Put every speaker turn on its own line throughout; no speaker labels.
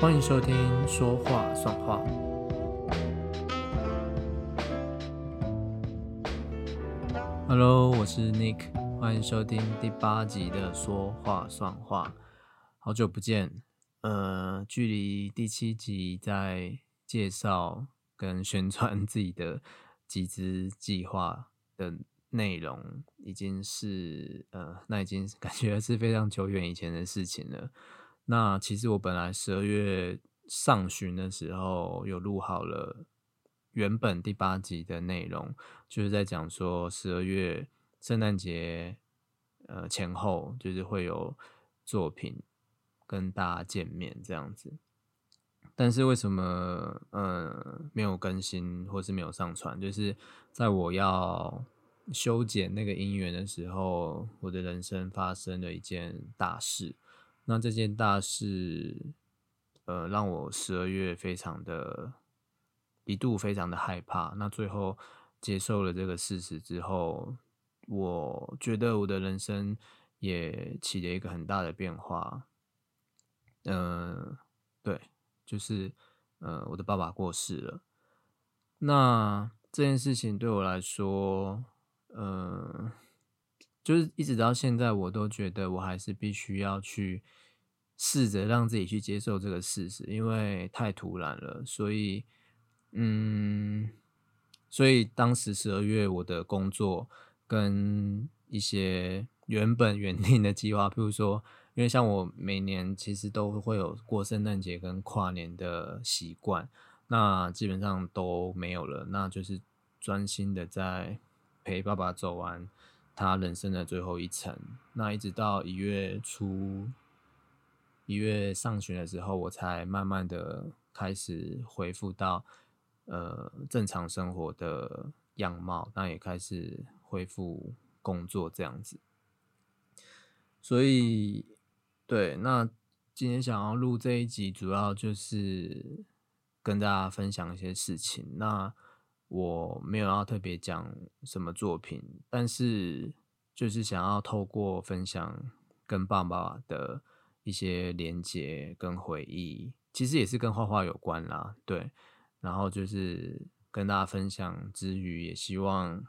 欢迎收听《说话算话》。Hello，我是 Nick，欢迎收听第八集的《说话算话》。好久不见，呃，距离第七集在介绍跟宣传自己的集资计划的内容，已经是呃，那已经感觉是非常久远以前的事情了。那其实我本来十二月上旬的时候有录好了原本第八集的内容，就是在讲说十二月圣诞节呃前后，就是会有作品跟大家见面这样子。但是为什么呃没有更新或是没有上传？就是在我要修剪那个音源的时候，我的人生发生了一件大事。那这件大事，呃，让我十二月非常的，一度非常的害怕。那最后接受了这个事实之后，我觉得我的人生也起了一个很大的变化。嗯，对，就是呃，我的爸爸过世了。那这件事情对我来说，嗯。就是一直到现在，我都觉得我还是必须要去试着让自己去接受这个事实，因为太突然了。所以，嗯，所以当时十二月，我的工作跟一些原本原定的计划，譬如说，因为像我每年其实都会有过圣诞节跟跨年的习惯，那基本上都没有了。那就是专心的在陪爸爸走完。他人生的最后一程，那一直到一月初、一月上旬的时候，我才慢慢的开始恢复到呃正常生活的样貌，那也开始恢复工作这样子。所以，对，那今天想要录这一集，主要就是跟大家分享一些事情。那我没有要特别讲什么作品，但是就是想要透过分享跟爸爸的一些连接跟回忆，其实也是跟画画有关啦，对。然后就是跟大家分享之余，也希望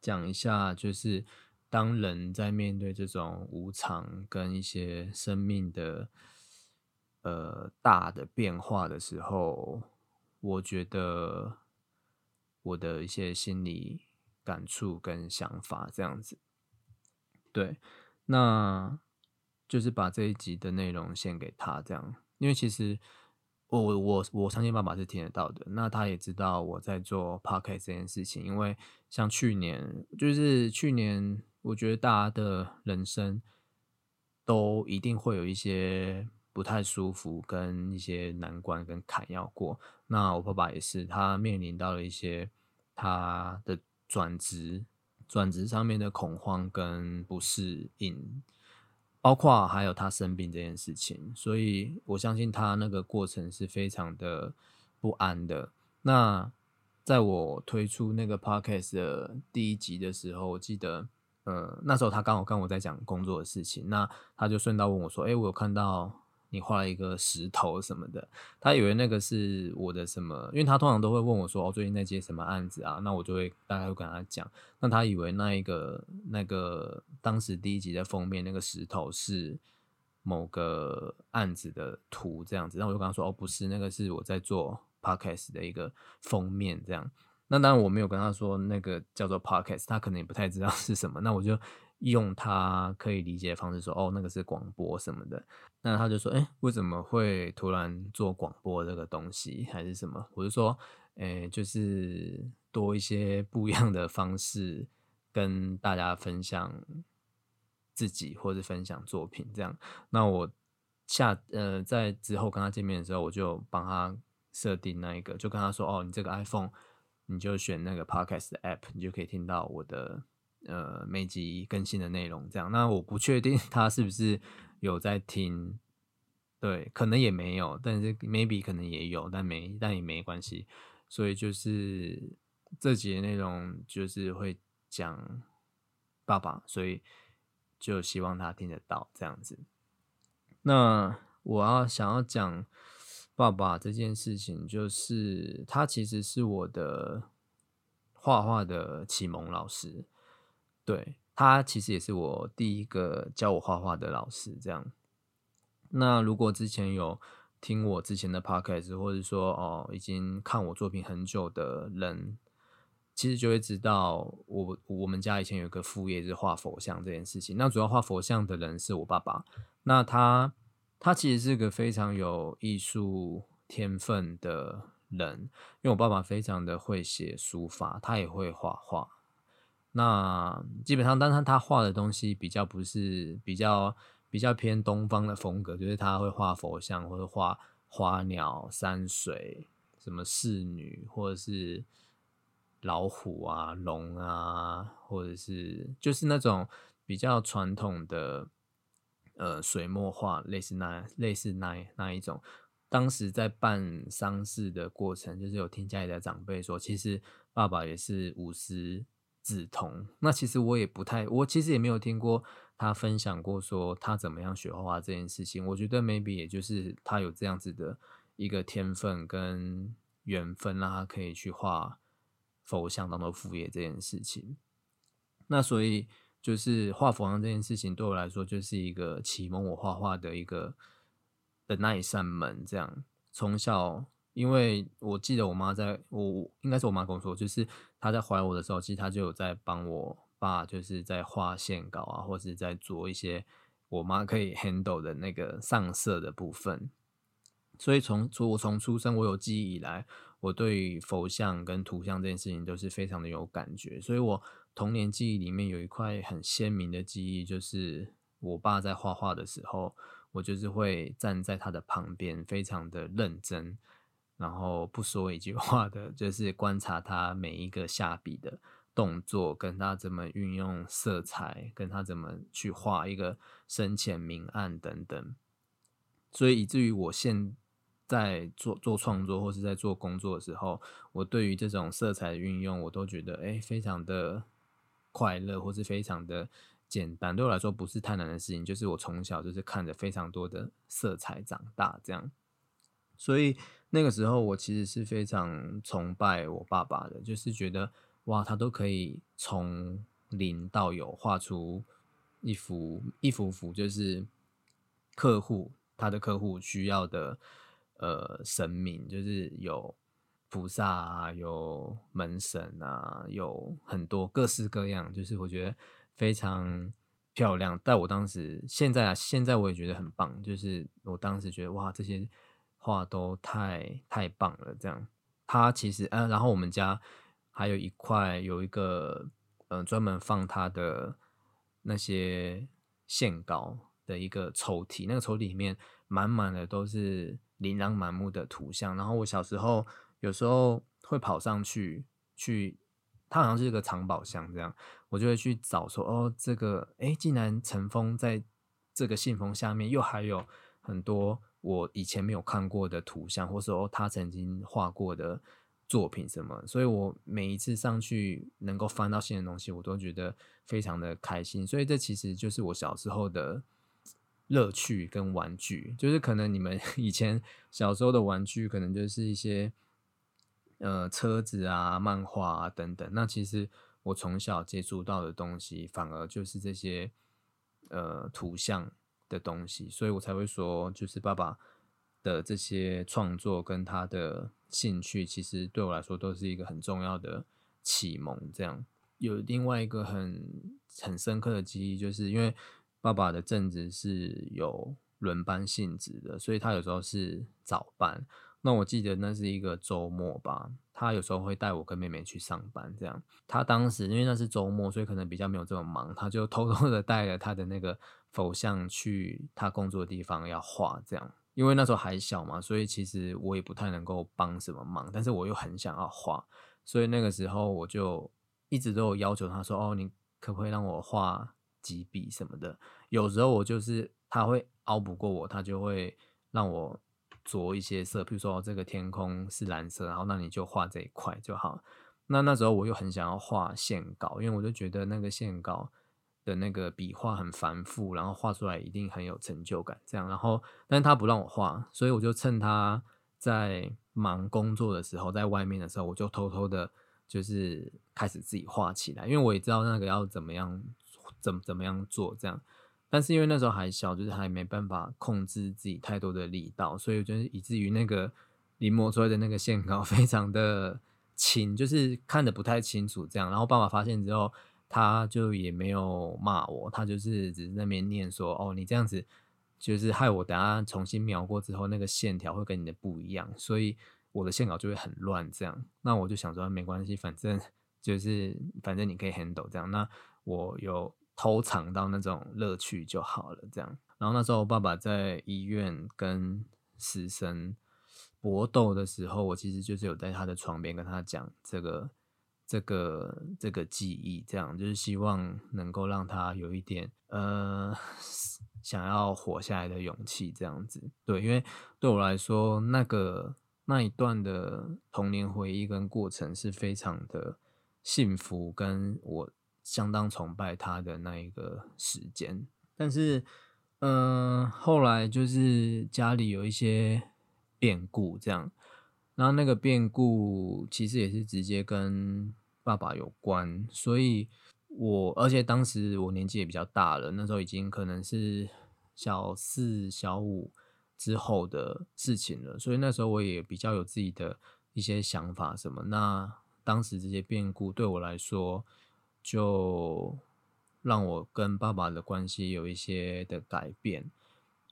讲一下，就是当人在面对这种无常跟一些生命的呃大的变化的时候，我觉得。我的一些心理感触跟想法，这样子，对，那就是把这一集的内容献给他，这样，因为其实我我我相信爸爸是听得到的，那他也知道我在做 podcast 这件事情，因为像去年，就是去年，我觉得大家的人生都一定会有一些不太舒服，跟一些难关跟坎要过，那我爸爸也是，他面临到了一些。他的转职，转职上面的恐慌跟不适应，包括还有他生病这件事情，所以我相信他那个过程是非常的不安的。那在我推出那个 podcast 的第一集的时候，我记得，呃，那时候他刚好跟我在讲工作的事情，那他就顺道问我说：“哎，我有看到。”你画了一个石头什么的，他以为那个是我的什么，因为他通常都会问我说：“哦，最近在接什么案子啊？”那我就会大概会跟他讲。那他以为那一个那个当时第一集的封面那个石头是某个案子的图这样子，那我就跟他说：“哦，不是，那个是我在做 podcast 的一个封面这样。”那当然我没有跟他说那个叫做 podcast，他可能也不太知道是什么。那我就。用他可以理解的方式说，哦，那个是广播什么的，那他就说，哎，为什么会突然做广播这个东西，还是什么？我就说，哎，就是多一些不一样的方式跟大家分享自己或者分享作品这样。那我下呃在之后跟他见面的时候，我就帮他设定那一个，就跟他说，哦，你这个 iPhone 你就选那个 Podcast 的 App，你就可以听到我的。呃，每集更新的内容这样，那我不确定他是不是有在听，对，可能也没有，但是 maybe 可能也有，但没，但也没关系。所以就是这节内容就是会讲爸爸，所以就希望他听得到这样子。那我要想要讲爸爸这件事情，就是他其实是我的画画的启蒙老师，对他其实也是我第一个教我画画的老师。这样，那如果之前有听我之前的 podcast，或者说哦已经看我作品很久的人。其实就会知道，我我们家以前有个副业是画佛像这件事情。那主要画佛像的人是我爸爸。那他他其实是个非常有艺术天分的人，因为我爸爸非常的会写书法，他也会画画。那基本上，但是他画的东西比较不是比较比较偏东方的风格，就是他会画佛像或者画花鸟、山水、什么侍女或者是。老虎啊，龙啊，或者是就是那种比较传统的呃水墨画，类似那类似那那一种。当时在办丧事的过程，就是有听家里的长辈说，其实爸爸也是五十梓潼。那其实我也不太，我其实也没有听过他分享过说他怎么样学画画这件事情。我觉得 maybe 也就是他有这样子的一个天分跟缘分，让他可以去画。佛像当做副业这件事情，那所以就是画佛像这件事情对我来说就是一个启蒙我画画的一个的那一扇门。这样从小，因为我记得我妈在我应该是我妈跟我说，就是他在怀我的时候，其实他就有在帮我爸，就是在画线稿啊，或是在做一些我妈可以 handle 的那个上色的部分。所以从从我从出生我有记忆以来。我对佛像跟图像这件事情都是非常的有感觉，所以我童年记忆里面有一块很鲜明的记忆，就是我爸在画画的时候，我就是会站在他的旁边，非常的认真，然后不说一句话的，就是观察他每一个下笔的动作，跟他怎么运用色彩，跟他怎么去画一个深浅明暗等等，所以以至于我现。在做做创作或是在做工作的时候，我对于这种色彩的运用，我都觉得哎，非常的快乐，或是非常的简单。对我来说，不是太难的事情。就是我从小就是看着非常多的色彩长大，这样。所以那个时候，我其实是非常崇拜我爸爸的，就是觉得哇，他都可以从零到有画出一幅一幅幅，就是客户他的客户需要的。呃，神明就是有菩萨啊，有门神啊，有很多各式各样，就是我觉得非常漂亮。但我当时现在啊，现在我也觉得很棒，就是我当时觉得哇，这些画都太太棒了。这样，他其实呃，然后我们家还有一块有一个呃，专门放他的那些线稿的一个抽屉，那个抽屉里面满满的都是。琳琅满目的图像，然后我小时候有时候会跑上去，去它好像是一个藏宝箱这样，我就会去找说，哦，这个哎，竟然尘封在这个信封下面，又还有很多我以前没有看过的图像，或者说他曾经画过的作品什么，所以我每一次上去能够翻到新的东西，我都觉得非常的开心，所以这其实就是我小时候的。乐趣跟玩具，就是可能你们 以前小时候的玩具，可能就是一些呃车子啊、漫画啊等等。那其实我从小接触到的东西，反而就是这些呃图像的东西，所以我才会说，就是爸爸的这些创作跟他的兴趣，其实对我来说都是一个很重要的启蒙。这样有另外一个很很深刻的记忆，就是因为。爸爸的正职是有轮班性质的，所以他有时候是早班。那我记得那是一个周末吧，他有时候会带我跟妹妹去上班。这样，他当时因为那是周末，所以可能比较没有这么忙，他就偷偷的带了他的那个佛像去他工作的地方要画。这样，因为那时候还小嘛，所以其实我也不太能够帮什么忙，但是我又很想要画，所以那个时候我就一直都有要求他说：“哦，你可不可以让我画？”几笔什么的，有时候我就是他会熬不过我，他就会让我着一些色，比如说这个天空是蓝色，然后那你就画这一块就好。那那时候我又很想要画线稿，因为我就觉得那个线稿的那个笔画很繁复，然后画出来一定很有成就感。这样，然后但是他不让我画，所以我就趁他在忙工作的时候，在外面的时候，我就偷偷的，就是开始自己画起来，因为我也知道那个要怎么样，怎怎么样做这样。但是因为那时候还小，就是还没办法控制自己太多的力道，所以就是以至于那个临摹出来的那个线稿 非常的轻，就是看的不太清楚这样。然后爸爸发现之后，他就也没有骂我，他就是只是那边念说：“哦，你这样子就是害我等下重新描过之后，那个线条会跟你的不一样，所以我的线稿就会很乱。”这样，那我就想说没关系，反正就是反正你可以 handle 这样。那我有。偷藏到那种乐趣就好了，这样。然后那时候爸爸在医院跟死神搏斗的时候，我其实就是有在他的床边跟他讲这个、这个、这个记忆，这样就是希望能够让他有一点呃想要活下来的勇气，这样子。对，因为对我来说，那个那一段的童年回忆跟过程是非常的幸福，跟我。相当崇拜他的那一个时间，但是，嗯，后来就是家里有一些变故，这样，然后那个变故其实也是直接跟爸爸有关，所以我而且当时我年纪也比较大了，那时候已经可能是小四、小五之后的事情了，所以那时候我也比较有自己的一些想法什么。那当时这些变故对我来说。就让我跟爸爸的关系有一些的改变，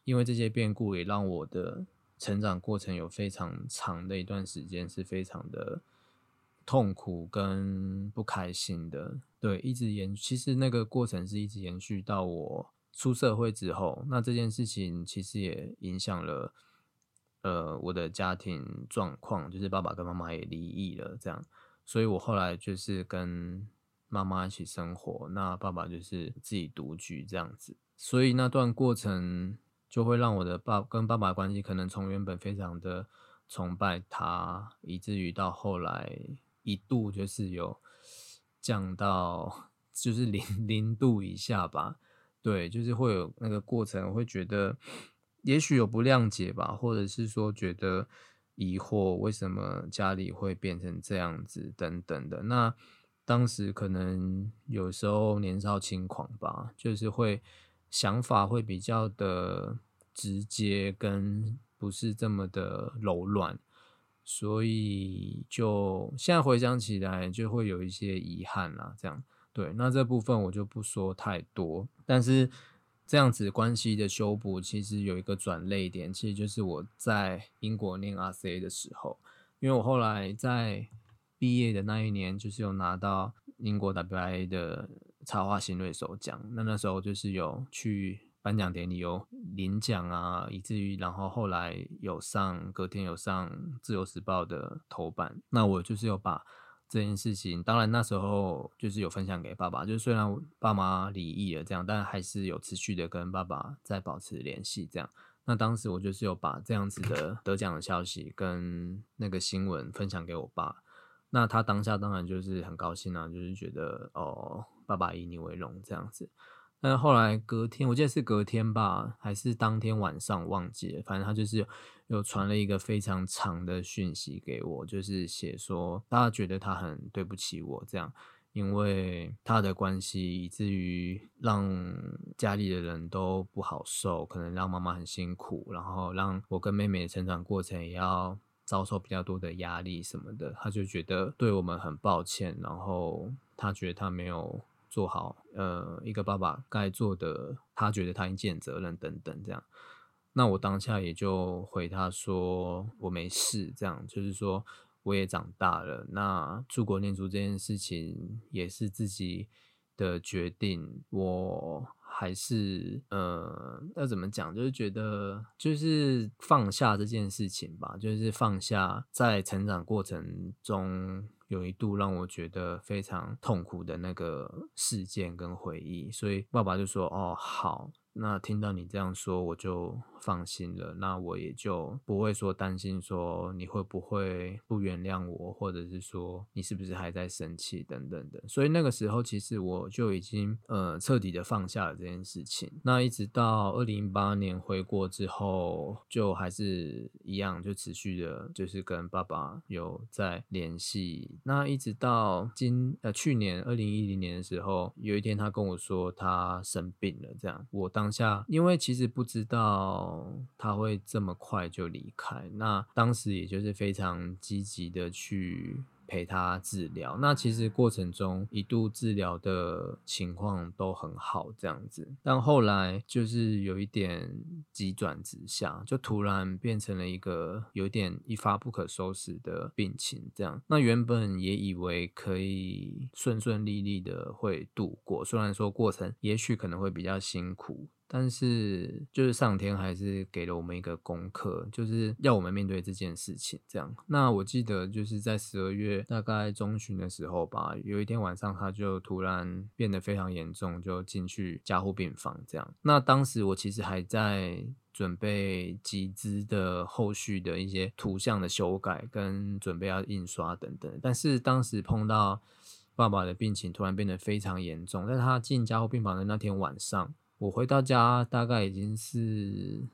因为这些变故也让我的成长过程有非常长的一段时间是非常的痛苦跟不开心的。对，一直延，其实那个过程是一直延续到我出社会之后。那这件事情其实也影响了呃我的家庭状况，就是爸爸跟妈妈也离异了，这样，所以我后来就是跟。妈妈一起生活，那爸爸就是自己独居这样子，所以那段过程就会让我的爸跟爸爸关系可能从原本非常的崇拜他，以至于到后来一度就是有降到就是零 零度以下吧。对，就是会有那个过程，会觉得也许有不谅解吧，或者是说觉得疑惑，为什么家里会变成这样子等等的那。当时可能有时候年少轻狂吧，就是会想法会比较的直接，跟不是这么的柔软，所以就现在回想起来就会有一些遗憾啦。这样对，那这部分我就不说太多。但是这样子关系的修补，其实有一个转泪点，其实就是我在英国念 RCA 的时候，因为我后来在。毕业的那一年，就是有拿到英国 WIA 的插画新锐首奖。那那时候就是有去颁奖典礼有领奖啊，以至于然后后来有上隔天有上自由时报的头版。那我就是有把这件事情，当然那时候就是有分享给爸爸。就虽然爸妈离异了这样，但还是有持续的跟爸爸在保持联系。这样，那当时我就是有把这样子的得奖的消息跟那个新闻分享给我爸。那他当下当然就是很高兴啊，就是觉得哦，爸爸以你为荣这样子。但是后来隔天，我记得是隔天吧，还是当天晚上忘记了，反正他就是有传了一个非常长的讯息给我，就是写说大家觉得他很对不起我这样，因为他的关系以至于让家里的人都不好受，可能让妈妈很辛苦，然后让我跟妹妹的成长过程也要。遭受比较多的压力什么的，他就觉得对我们很抱歉，然后他觉得他没有做好，呃，一个爸爸该做的，他觉得他应尽责任等等这样。那我当下也就回他说我没事，这样就是说我也长大了，那出国念书这件事情也是自己的决定，我。还是呃，要怎么讲？就是觉得，就是放下这件事情吧。就是放下在成长过程中有一度让我觉得非常痛苦的那个事件跟回忆。所以爸爸就说：“哦，好，那听到你这样说，我就放心了。那我也就不会说担心说你会不会不原谅我，或者是说你是不是还在生气等等的。所以那个时候，其实我就已经呃彻底的放下了这件事情。那一直到二零一八年回国之后，就还是一样，就持续的，就是跟爸爸有在联系。那一直到今呃去年二零一零年的时候，有一天他跟我说他生病了，这样我当。当下，因为其实不知道他会这么快就离开，那当时也就是非常积极的去陪他治疗。那其实过程中一度治疗的情况都很好，这样子。但后来就是有一点急转直下，就突然变成了一个有点一发不可收拾的病情。这样，那原本也以为可以顺顺利利的会度过，虽然说过程也许可能会比较辛苦。但是，就是上天还是给了我们一个功课，就是要我们面对这件事情。这样，那我记得就是在十二月大概中旬的时候吧，有一天晚上他就突然变得非常严重，就进去加护病房。这样，那当时我其实还在准备集资的后续的一些图像的修改，跟准备要印刷等等。但是当时碰到爸爸的病情突然变得非常严重，在他进加护病房的那天晚上。我回到家大概已经是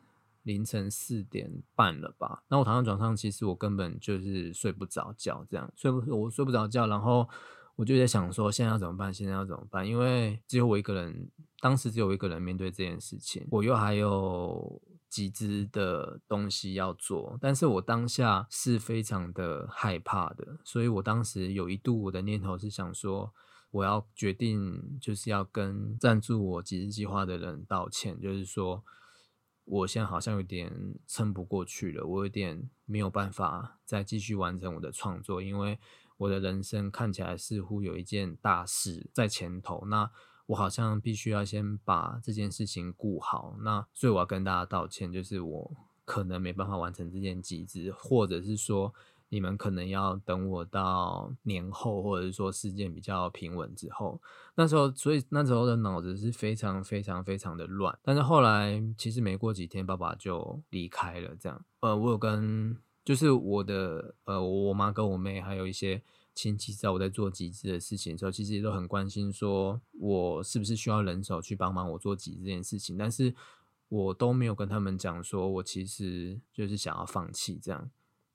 凌晨四点半了吧。那我躺在床上，其实我根本就是睡不着觉，这样睡不我睡不着觉。然后我就在想说，现在要怎么办？现在要怎么办？因为只有我一个人，当时只有我一个人面对这件事情，我又还有几只的东西要做。但是我当下是非常的害怕的，所以我当时有一度我的念头是想说。我要决定，就是要跟赞助我几日计划的人道歉，就是说，我现在好像有点撑不过去了，我有点没有办法再继续完成我的创作，因为我的人生看起来似乎有一件大事在前头，那我好像必须要先把这件事情顾好，那所以我要跟大家道歉，就是我可能没办法完成这件集资，或者是说。你们可能要等我到年后，或者是说事件比较平稳之后，那时候，所以那时候的脑子是非常非常非常的乱。但是后来，其实没过几天，爸爸就离开了。这样，呃，我有跟就是我的呃我妈跟我妹，还有一些亲戚，在我在做集资的事情的时候，其实也都很关心，说我是不是需要人手去帮忙我做集资这件事情。但是我都没有跟他们讲，说我其实就是想要放弃这样。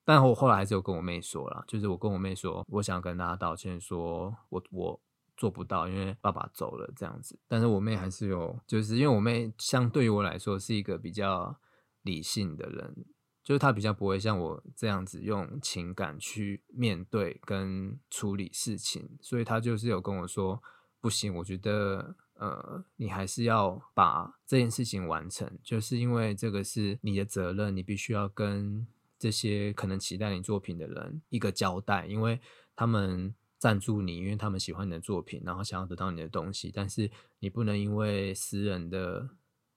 但我后来还是有跟我妹说了，就是我跟我妹说，我想跟大家道歉，说我我做不到，因为爸爸走了这样子。但是我妹还是有，就是因为我妹相对于我来说是一个比较理性的人，就是她比较不会像我这样子用情感去面对跟处理事情，所以她就是有跟我说，不行，我觉得呃，你还是要把这件事情完成，就是因为这个是你的责任，你必须要跟。这些可能期待你作品的人一个交代，因为他们赞助你，因为他们喜欢你的作品，然后想要得到你的东西，但是你不能因为私人的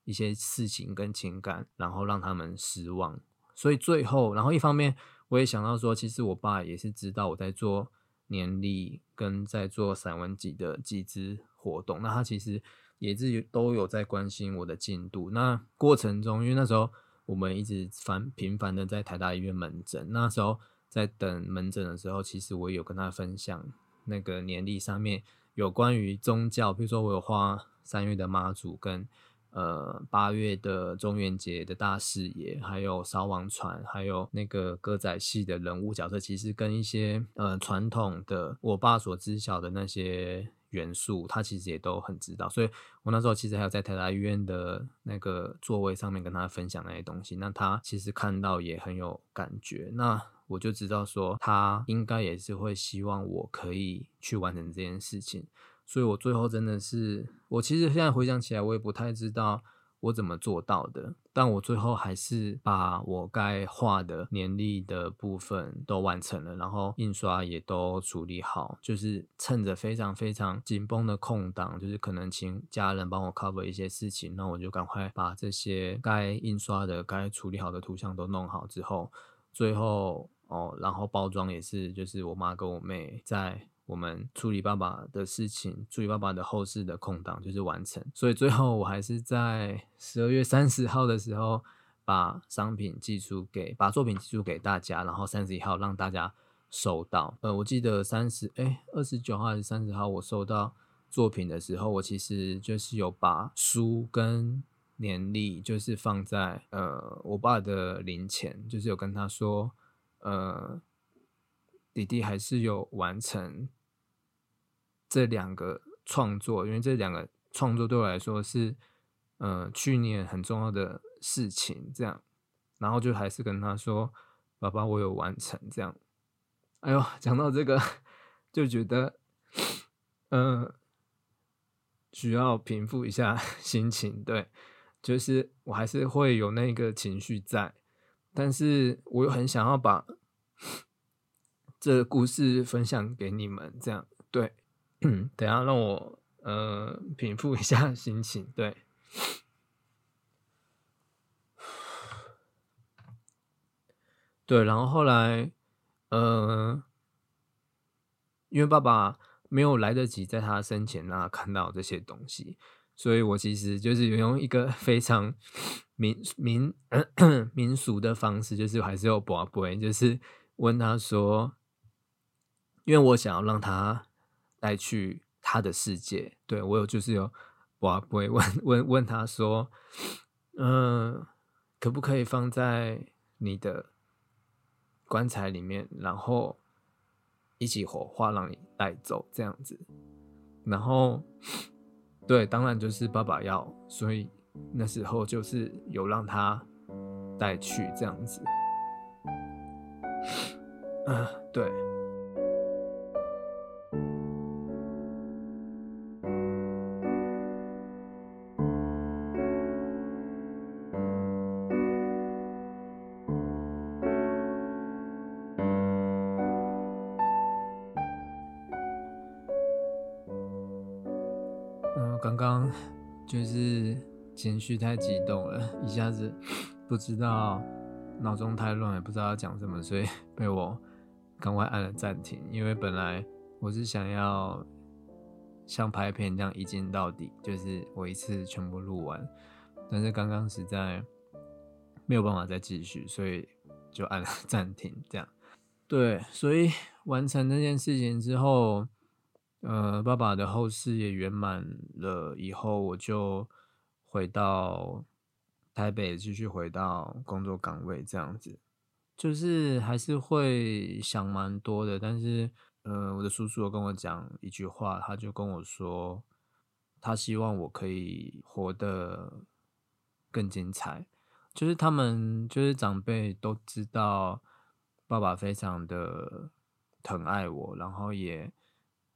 一些事情跟情感，然后让他们失望。所以最后，然后一方面我也想到说，其实我爸也是知道我在做年历跟在做散文集的集资活动，那他其实也是都有在关心我的进度。那过程中，因为那时候。我们一直繁频繁的在台大医院门诊，那时候在等门诊的时候，其实我有跟他分享那个年历上面有关于宗教，比如说我有画三月的妈祖跟呃八月的中元节的大视野，还有烧王船，还有那个歌仔戏的人物角色，其实跟一些呃传统的我爸所知晓的那些。元素，他其实也都很知道，所以我那时候其实还有在台大医院的那个座位上面跟他分享那些东西，那他其实看到也很有感觉，那我就知道说他应该也是会希望我可以去完成这件事情，所以我最后真的是，我其实现在回想起来，我也不太知道。我怎么做到的？但我最后还是把我该画的年历的部分都完成了，然后印刷也都处理好。就是趁着非常非常紧绷的空档，就是可能请家人帮我 cover 一些事情，那我就赶快把这些该印刷的、该处理好的图像都弄好之后，最后哦，然后包装也是，就是我妈跟我妹在。我们处理爸爸的事情，处理爸爸的后事的空档就是完成。所以最后我还是在十二月三十号的时候把商品寄出给，把作品寄出给大家，然后三十一号让大家收到。呃，我记得三十哎二十九号还是三十号我收到作品的时候，我其实就是有把书跟年历就是放在呃我爸的零钱，就是有跟他说呃。弟弟还是有完成这两个创作，因为这两个创作对我来说是，呃，去年很重要的事情。这样，然后就还是跟他说：“爸爸，我有完成。”这样，哎呦，讲到这个 就觉得，嗯，需要平复一下 心情。对，就是我还是会有那个情绪在，但是我又很想要把。这个故事分享给你们，这样对。嗯等下让我呃平复一下心情，对。对，然后后来呃，因为爸爸没有来得及在他生前那看到这些东西，所以我其实就是用一个非常民民民俗的方式，就是还是有宝贝，就是问他说。因为我想要让他带去他的世界，对我有就是有，我不会问问问他说，嗯，可不可以放在你的棺材里面，然后一起火化，让你带走这样子。然后，对，当然就是爸爸要，所以那时候就是有让他带去这样子。嗯，对。太激动了，一下子不知道脑中太乱，也不知道要讲什么，所以 被我赶快按了暂停。因为本来我是想要像拍片这样一镜到底，就是我一次全部录完，但是刚刚实在没有办法再继续，所以就按了 暂停。这样对，所以完成这件事情之后。呃，爸爸的后事也圆满了以后，我就回到台北，继续回到工作岗位，这样子，就是还是会想蛮多的。但是，呃，我的叔叔跟我讲一句话，他就跟我说，他希望我可以活得更精彩。就是他们，就是长辈都知道，爸爸非常的疼爱我，然后也。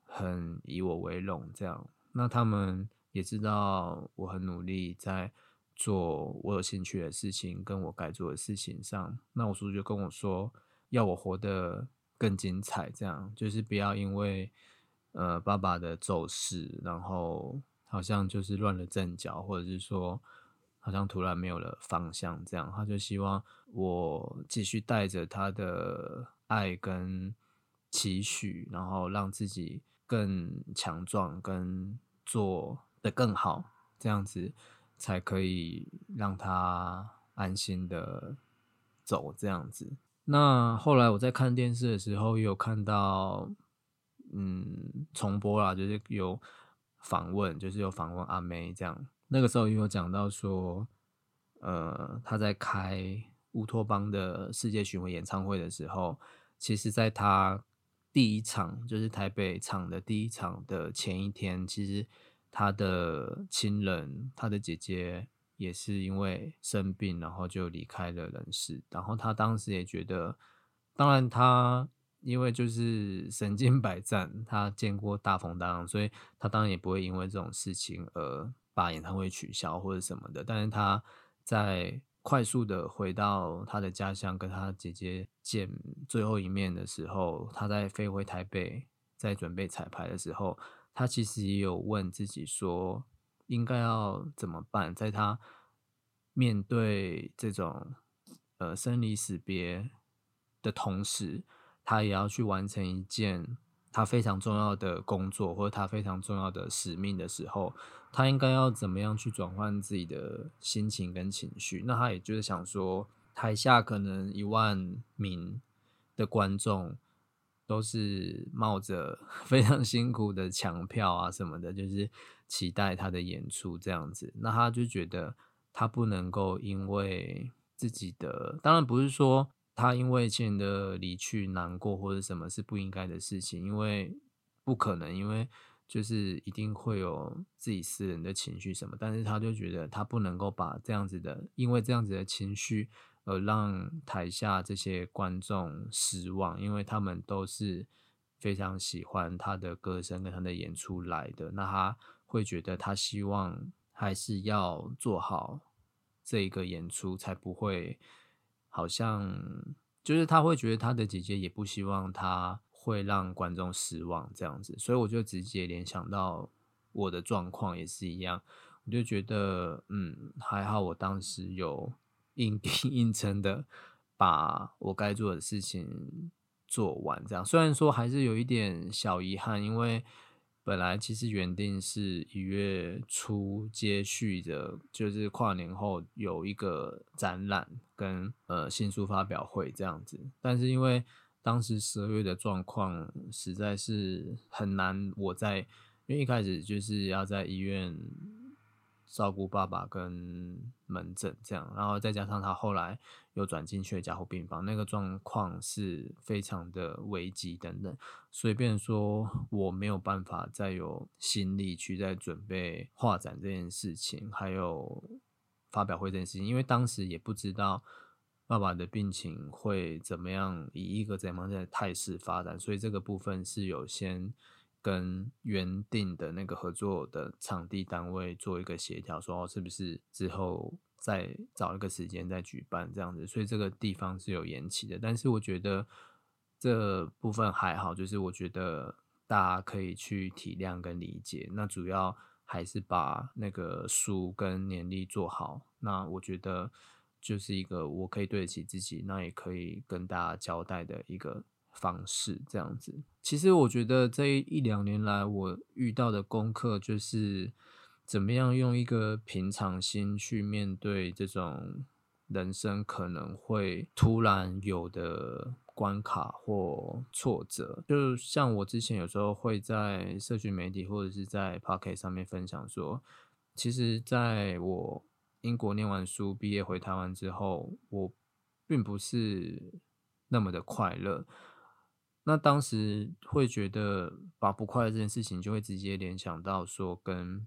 很以我为荣，这样，那他们也知道我很努力在做我有兴趣的事情，跟我该做的事情上。那我叔叔就跟我说，要我活得更精彩，这样就是不要因为呃爸爸的走势，然后好像就是乱了阵脚，或者是说好像突然没有了方向，这样他就希望我继续带着他的爱跟期许，然后让自己。更强壮，跟做的更好，这样子才可以让他安心的走。这样子，那后来我在看电视的时候，有看到，嗯，重播啦，就是有访问，就是有访问阿妹这样。那个时候也有讲到说，呃，他在开乌托邦的世界巡回演唱会的时候，其实在他。第一场就是台北场的第一场的前一天，其实他的亲人，他的姐姐也是因为生病，然后就离开了人世。然后他当时也觉得，当然他因为就是身经百战，他见过大风大浪，所以他当然也不会因为这种事情而把演唱会取消或者什么的。但是他在快速的回到他的家乡，跟他姐姐见最后一面的时候，他在飞回台北，在准备彩排的时候，他其实也有问自己说，应该要怎么办？在他面对这种呃生离死别的同时，他也要去完成一件他非常重要的工作或者他非常重要的使命的时候，他应该要怎么样去转换自己的心情跟情绪？那他也就是想说，台下可能一万名的观众都是冒着 非常辛苦的抢票啊什么的，就是期待他的演出这样子。那他就觉得他不能够因为自己的，当然不是说。他因为亲人的离去难过或者什么是不应该的事情，因为不可能，因为就是一定会有自己私人的情绪什么，但是他就觉得他不能够把这样子的，因为这样子的情绪而让台下这些观众失望，因为他们都是非常喜欢他的歌声跟他的演出来的，那他会觉得他希望还是要做好这一个演出，才不会。好像就是他会觉得他的姐姐也不希望他会让观众失望这样子，所以我就直接联想到我的状况也是一样，我就觉得嗯还好，我当时有硬拼 硬撑的把我该做的事情做完，这样虽然说还是有一点小遗憾，因为。本来其实原定是一月初接续的，就是跨年后有一个展览跟呃新书发表会这样子，但是因为当时十二月的状况实在是很难，我在因为一开始就是要在医院。照顾爸爸跟门诊这样，然后再加上他后来又转进去加护病房，那个状况是非常的危急等等，所以变成说我没有办法再有心力去在准备画展这件事情，还有发表会这件事情，因为当时也不知道爸爸的病情会怎么样，以一个怎样的态势发展，所以这个部分是有先。跟原定的那个合作的场地单位做一个协调，说是不是之后再找一个时间再举办这样子，所以这个地方是有延期的。但是我觉得这部分还好，就是我觉得大家可以去体谅跟理解。那主要还是把那个书跟年历做好。那我觉得就是一个我可以对得起自己，那也可以跟大家交代的一个。方式这样子，其实我觉得这一两年来，我遇到的功课就是怎么样用一个平常心去面对这种人生可能会突然有的关卡或挫折。就像我之前有时候会在社群媒体或者是在 Pocket 上面分享说，其实在我英国念完书毕业回台湾之后，我并不是那么的快乐。那当时会觉得把不快乐这件事情，就会直接联想到说跟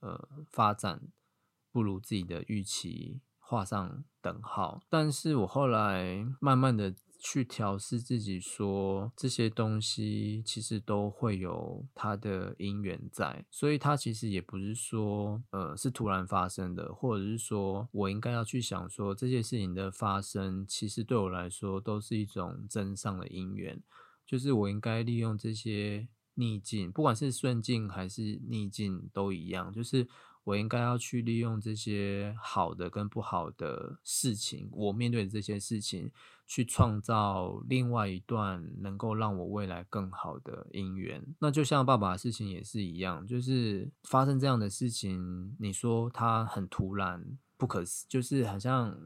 呃发展不如自己的预期画上等号。但是我后来慢慢的去调试自己，说这些东西其实都会有它的因缘在，所以它其实也不是说呃是突然发生的，或者是说我应该要去想说这些事情的发生，其实对我来说都是一种真上的因缘。就是我应该利用这些逆境，不管是顺境还是逆境都一样。就是我应该要去利用这些好的跟不好的事情，我面对的这些事情，去创造另外一段能够让我未来更好的姻缘。那就像爸爸的事情也是一样，就是发生这样的事情，你说他很突然，不可思，就是好像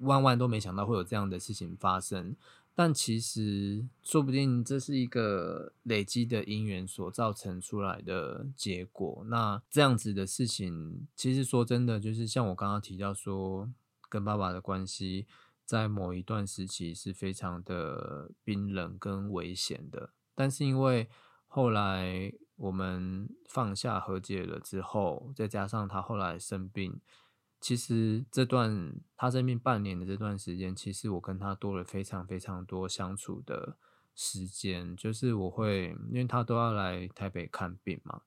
万万都没想到会有这样的事情发生。但其实，说不定这是一个累积的因缘所造成出来的结果。那这样子的事情，其实说真的，就是像我刚刚提到说，跟爸爸的关系在某一段时期是非常的冰冷跟危险的。但是因为后来我们放下和解了之后，再加上他后来生病。其实这段他生病半年的这段时间，其实我跟他多了非常非常多相处的时间。就是我会，因为他都要来台北看病嘛，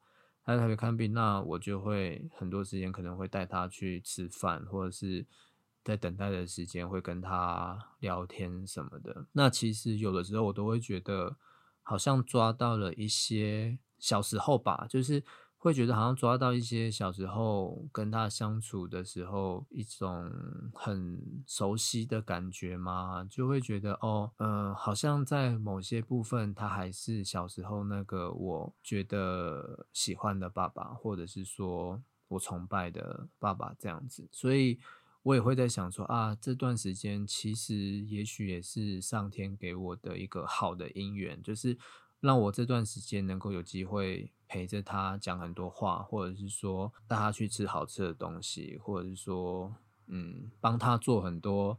他在台北看病，那我就会很多时间可能会带他去吃饭，或者是在等待的时间会跟他聊天什么的。那其实有的时候我都会觉得，好像抓到了一些小时候吧，就是。会觉得好像抓到一些小时候跟他相处的时候一种很熟悉的感觉嘛，就会觉得哦，呃，好像在某些部分他还是小时候那个我觉得喜欢的爸爸，或者是说我崇拜的爸爸这样子，所以我也会在想说啊，这段时间其实也许也是上天给我的一个好的姻缘，就是让我这段时间能够有机会。陪着他讲很多话，或者是说带他去吃好吃的东西，或者是说，嗯，帮他做很多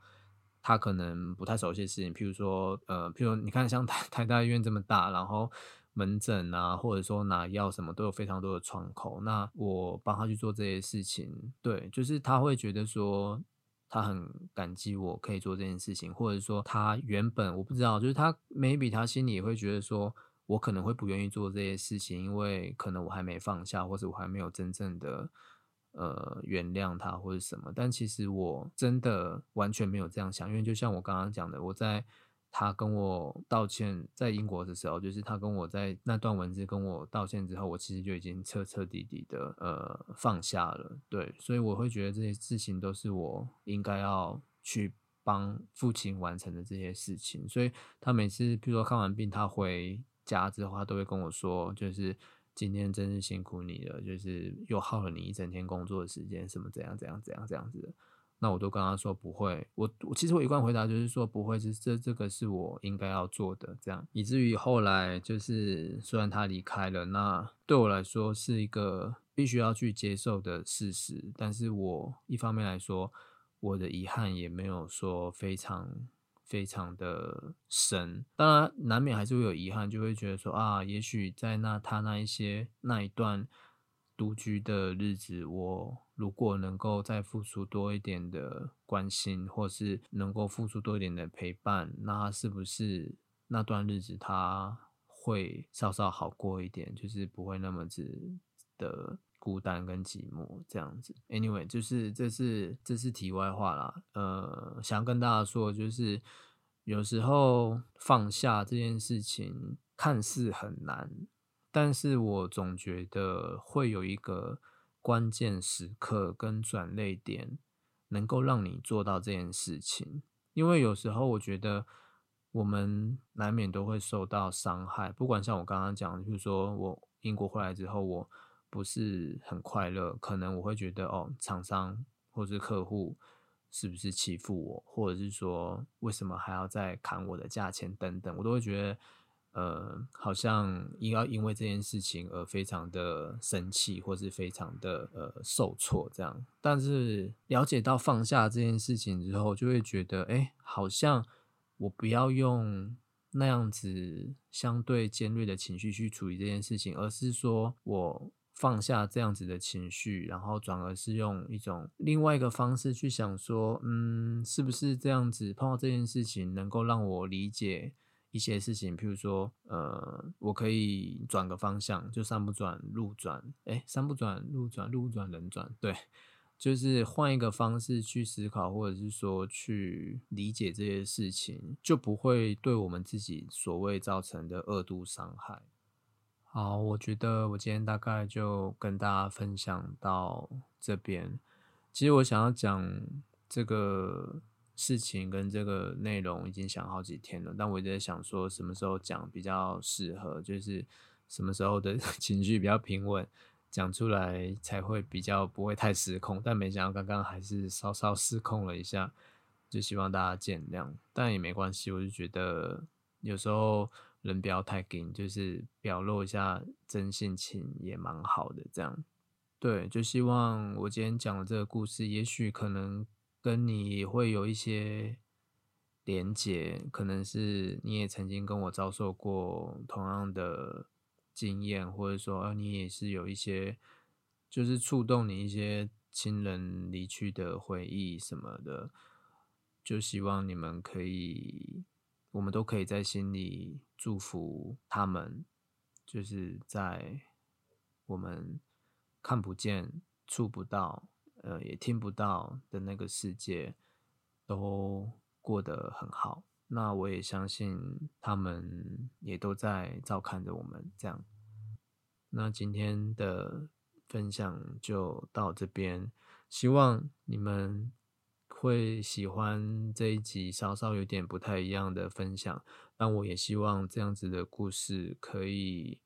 他可能不太熟悉的事情。譬如说，呃，譬如你看，像台台大医院这么大，然后门诊啊，或者说拿药什么都有非常多的窗口。那我帮他去做这些事情，对，就是他会觉得说他很感激我可以做这件事情，或者说他原本我不知道，就是他 maybe 他心里也会觉得说。我可能会不愿意做这些事情，因为可能我还没放下，或者我还没有真正的呃原谅他或者什么。但其实我真的完全没有这样想，因为就像我刚刚讲的，我在他跟我道歉在英国的时候，就是他跟我在那段文字跟我道歉之后，我其实就已经彻彻底底的呃放下了。对，所以我会觉得这些事情都是我应该要去帮父亲完成的这些事情。所以他每次比如说看完病，他回。家之后，他都会跟我说，就是今天真是辛苦你了，就是又耗了你一整天工作的时间，什么怎样怎样怎样这样子的。那我都跟他说不会，我我其实我一贯回答就是说不会，是这这个是我应该要做的，这样以至于后来就是虽然他离开了，那对我来说是一个必须要去接受的事实，但是我一方面来说，我的遗憾也没有说非常。非常的深，当然难免还是会有遗憾，就会觉得说啊，也许在那他那一些那一段独居的日子，我如果能够再付出多一点的关心，或是能够付出多一点的陪伴，那是不是那段日子他会稍稍好过一点，就是不会那么子的。孤单跟寂寞这样子，anyway，就是这是这是题外话啦。呃，想跟大家说，就是有时候放下这件事情看似很难，但是我总觉得会有一个关键时刻跟转泪点，能够让你做到这件事情。因为有时候我觉得我们难免都会受到伤害，不管像我刚刚讲，就是说我英国回来之后，我。不是很快乐，可能我会觉得哦，厂商或是客户是不是欺负我，或者是说为什么还要再砍我的价钱等等，我都会觉得呃，好像应该因为这件事情而非常的生气，或是非常的呃受挫这样。但是了解到放下这件事情之后，就会觉得哎，好像我不要用那样子相对尖锐的情绪去处理这件事情，而是说我。放下这样子的情绪，然后转而是用一种另外一个方式去想说，嗯，是不是这样子碰到这件事情，能够让我理解一些事情？譬如说，呃，我可以转个方向，就山不转路转，哎，山不转路转，路转人转，对，就是换一个方式去思考，或者是说去理解这些事情，就不会对我们自己所谓造成的恶度伤害。好，我觉得我今天大概就跟大家分享到这边。其实我想要讲这个事情跟这个内容已经想好几天了，但我一直在想说什么时候讲比较适合，就是什么时候的 情绪比较平稳，讲出来才会比较不会太失控。但没想到刚刚还是稍稍失控了一下，就希望大家见谅。但也没关系，我就觉得有时候。人不要太硬，就是表露一下真性情也蛮好的。这样，对，就希望我今天讲的这个故事，也许可能跟你会有一些连结，可能是你也曾经跟我遭受过同样的经验，或者说，你也是有一些，就是触动你一些亲人离去的回忆什么的，就希望你们可以。我们都可以在心里祝福他们，就是在我们看不见、触不到、呃，也听不到的那个世界，都过得很好。那我也相信他们也都在照看着我们。这样，那今天的分享就到这边，希望你们会喜欢这一集稍稍有点不太一样的分享。但我也希望这样子的故事可以，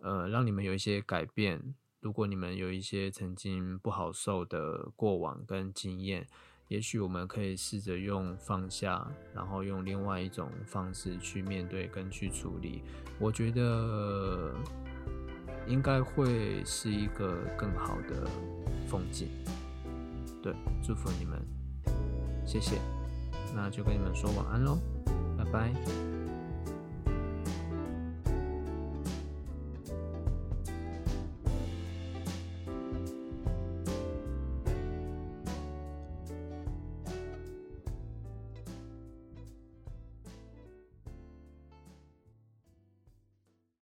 呃，让你们有一些改变。如果你们有一些曾经不好受的过往跟经验，也许我们可以试着用放下，然后用另外一种方式去面对跟去处理。我觉得应该会是一个更好的风景。对，祝福你们，谢谢。那就跟你们说晚安喽，拜拜。